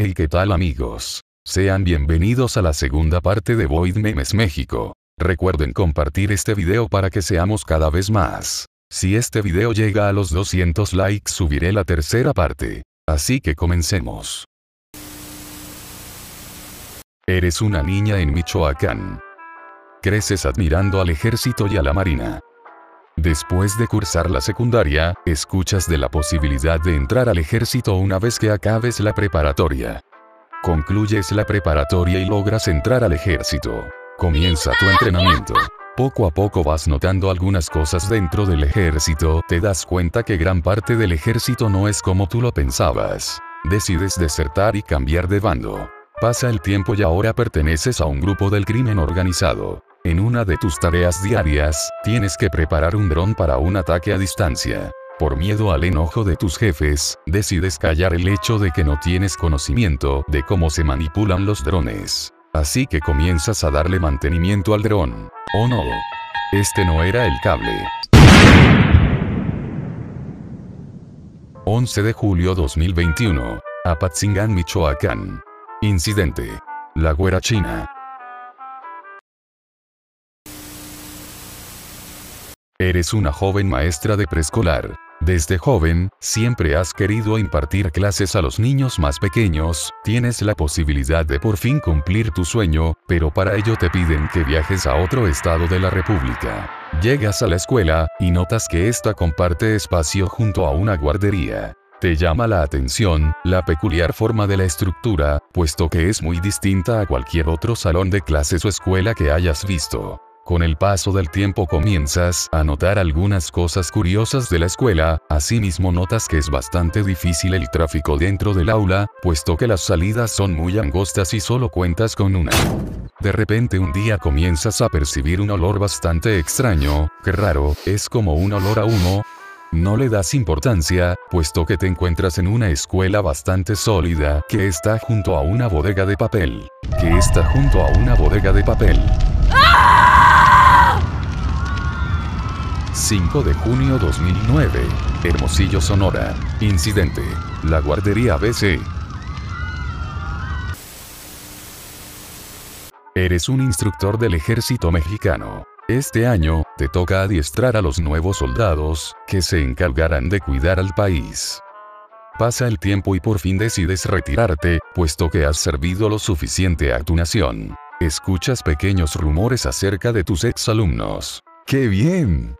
Hey qué tal amigos. Sean bienvenidos a la segunda parte de Void Memes México. Recuerden compartir este video para que seamos cada vez más. Si este video llega a los 200 likes subiré la tercera parte. Así que comencemos. Eres una niña en Michoacán. Creces admirando al ejército y a la marina. Después de cursar la secundaria, escuchas de la posibilidad de entrar al ejército una vez que acabes la preparatoria. Concluyes la preparatoria y logras entrar al ejército. Comienza tu entrenamiento. Poco a poco vas notando algunas cosas dentro del ejército, te das cuenta que gran parte del ejército no es como tú lo pensabas. Decides desertar y cambiar de bando. Pasa el tiempo y ahora perteneces a un grupo del crimen organizado. En una de tus tareas diarias, tienes que preparar un dron para un ataque a distancia. Por miedo al enojo de tus jefes, decides callar el hecho de que no tienes conocimiento de cómo se manipulan los drones. Así que comienzas a darle mantenimiento al dron. Oh no. Este no era el cable. 11 de julio 2021. Apatzingán, Michoacán. Incidente. La güera china. Eres una joven maestra de preescolar. Desde joven, siempre has querido impartir clases a los niños más pequeños, tienes la posibilidad de por fin cumplir tu sueño, pero para ello te piden que viajes a otro estado de la República. Llegas a la escuela, y notas que esta comparte espacio junto a una guardería. Te llama la atención, la peculiar forma de la estructura, puesto que es muy distinta a cualquier otro salón de clases o escuela que hayas visto. Con el paso del tiempo comienzas a notar algunas cosas curiosas de la escuela, asimismo notas que es bastante difícil el tráfico dentro del aula, puesto que las salidas son muy angostas y solo cuentas con una. De repente un día comienzas a percibir un olor bastante extraño, que raro, es como un olor a humo, no le das importancia, puesto que te encuentras en una escuela bastante sólida, que está junto a una bodega de papel. Que está junto a una bodega de papel. 5 de junio 2009. Hermosillo, Sonora. Incidente. La guardería BC. Eres un instructor del ejército mexicano. Este año, te toca adiestrar a los nuevos soldados, que se encargarán de cuidar al país. Pasa el tiempo y por fin decides retirarte, puesto que has servido lo suficiente a tu nación. Escuchas pequeños rumores acerca de tus exalumnos. ¡Qué bien!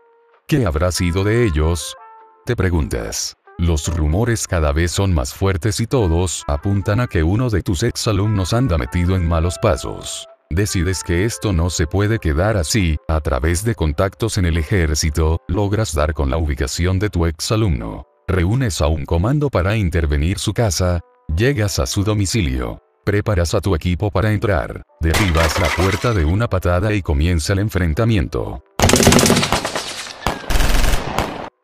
¿Qué habrá sido de ellos? Te preguntas. Los rumores cada vez son más fuertes y todos apuntan a que uno de tus exalumnos anda metido en malos pasos. Decides que esto no se puede quedar así, a través de contactos en el ejército, logras dar con la ubicación de tu exalumno. Reúnes a un comando para intervenir su casa, llegas a su domicilio. Preparas a tu equipo para entrar, derribas la puerta de una patada y comienza el enfrentamiento.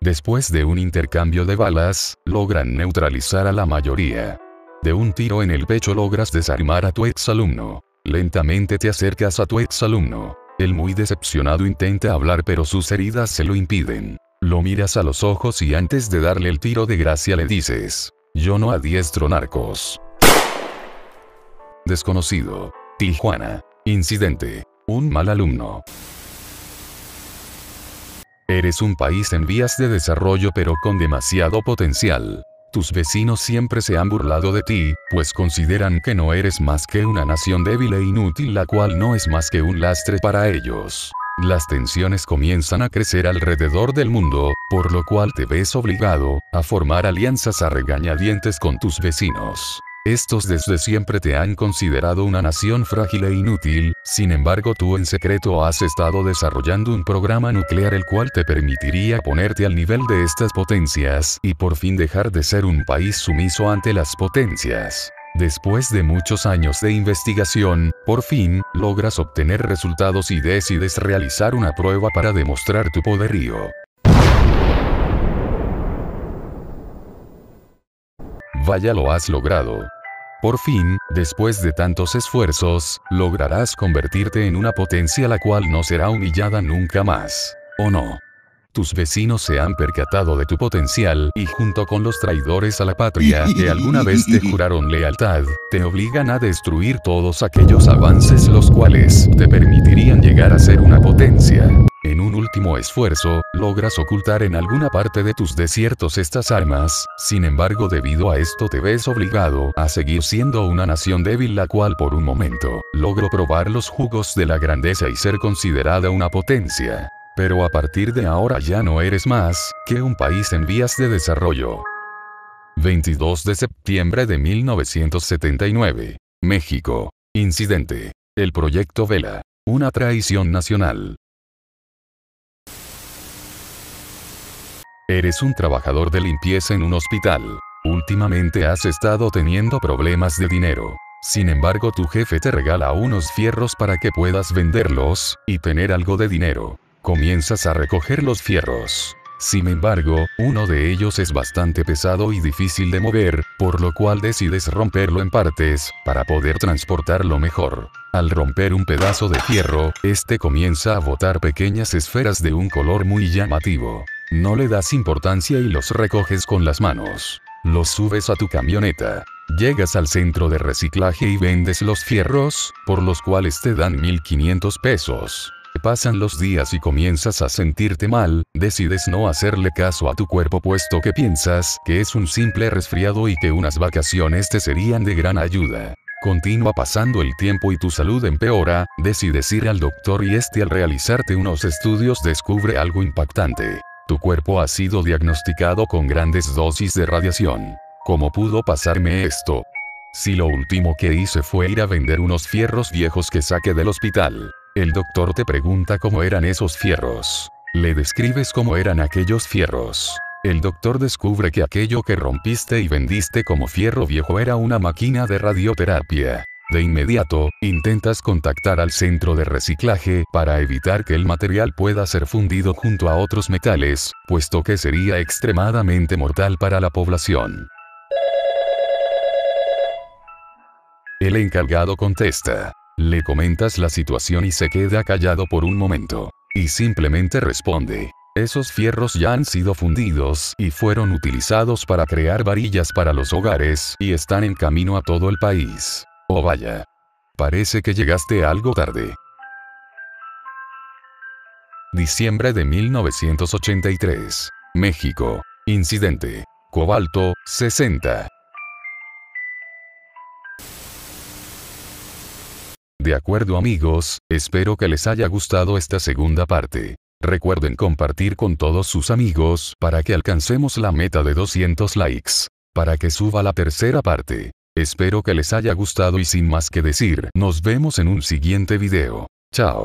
Después de un intercambio de balas, logran neutralizar a la mayoría. De un tiro en el pecho logras desarmar a tu exalumno. Lentamente te acercas a tu exalumno. El muy decepcionado intenta hablar pero sus heridas se lo impiden. Lo miras a los ojos y antes de darle el tiro de gracia le dices, yo no adiestro narcos. Desconocido. Tijuana. Incidente. Un mal alumno. Eres un país en vías de desarrollo pero con demasiado potencial. Tus vecinos siempre se han burlado de ti, pues consideran que no eres más que una nación débil e inútil la cual no es más que un lastre para ellos. Las tensiones comienzan a crecer alrededor del mundo, por lo cual te ves obligado a formar alianzas a regañadientes con tus vecinos. Estos desde siempre te han considerado una nación frágil e inútil, sin embargo tú en secreto has estado desarrollando un programa nuclear el cual te permitiría ponerte al nivel de estas potencias y por fin dejar de ser un país sumiso ante las potencias. Después de muchos años de investigación, por fin, logras obtener resultados y decides realizar una prueba para demostrar tu poderío. Vaya lo has logrado. Por fin, después de tantos esfuerzos, lograrás convertirte en una potencia la cual no será humillada nunca más. ¿O no? tus vecinos se han percatado de tu potencial y junto con los traidores a la patria que alguna vez te juraron lealtad, te obligan a destruir todos aquellos avances los cuales te permitirían llegar a ser una potencia. Último esfuerzo, logras ocultar en alguna parte de tus desiertos estas armas, sin embargo debido a esto te ves obligado a seguir siendo una nación débil la cual por un momento, logro probar los jugos de la grandeza y ser considerada una potencia. Pero a partir de ahora ya no eres más que un país en vías de desarrollo. 22 de septiembre de 1979. México. Incidente. El proyecto Vela. Una traición nacional. Eres un trabajador de limpieza en un hospital. Últimamente has estado teniendo problemas de dinero. Sin embargo tu jefe te regala unos fierros para que puedas venderlos, y tener algo de dinero. Comienzas a recoger los fierros. Sin embargo, uno de ellos es bastante pesado y difícil de mover, por lo cual decides romperlo en partes, para poder transportarlo mejor. Al romper un pedazo de fierro, este comienza a botar pequeñas esferas de un color muy llamativo. No le das importancia y los recoges con las manos. Los subes a tu camioneta. Llegas al centro de reciclaje y vendes los fierros, por los cuales te dan 1500 pesos. Pasan los días y comienzas a sentirte mal, decides no hacerle caso a tu cuerpo puesto que piensas que es un simple resfriado y que unas vacaciones te serían de gran ayuda. Continúa pasando el tiempo y tu salud empeora, decides ir al doctor y este al realizarte unos estudios descubre algo impactante. Tu cuerpo ha sido diagnosticado con grandes dosis de radiación. ¿Cómo pudo pasarme esto? Si lo último que hice fue ir a vender unos fierros viejos que saqué del hospital. El doctor te pregunta cómo eran esos fierros. Le describes cómo eran aquellos fierros. El doctor descubre que aquello que rompiste y vendiste como fierro viejo era una máquina de radioterapia. De inmediato, intentas contactar al centro de reciclaje para evitar que el material pueda ser fundido junto a otros metales, puesto que sería extremadamente mortal para la población. El encargado contesta, le comentas la situación y se queda callado por un momento. Y simplemente responde. Esos fierros ya han sido fundidos y fueron utilizados para crear varillas para los hogares y están en camino a todo el país. Oh vaya. Parece que llegaste algo tarde. Diciembre de 1983. México. Incidente. Cobalto, 60. De acuerdo amigos, espero que les haya gustado esta segunda parte. Recuerden compartir con todos sus amigos para que alcancemos la meta de 200 likes. Para que suba la tercera parte. Espero que les haya gustado y sin más que decir, nos vemos en un siguiente video. Chao.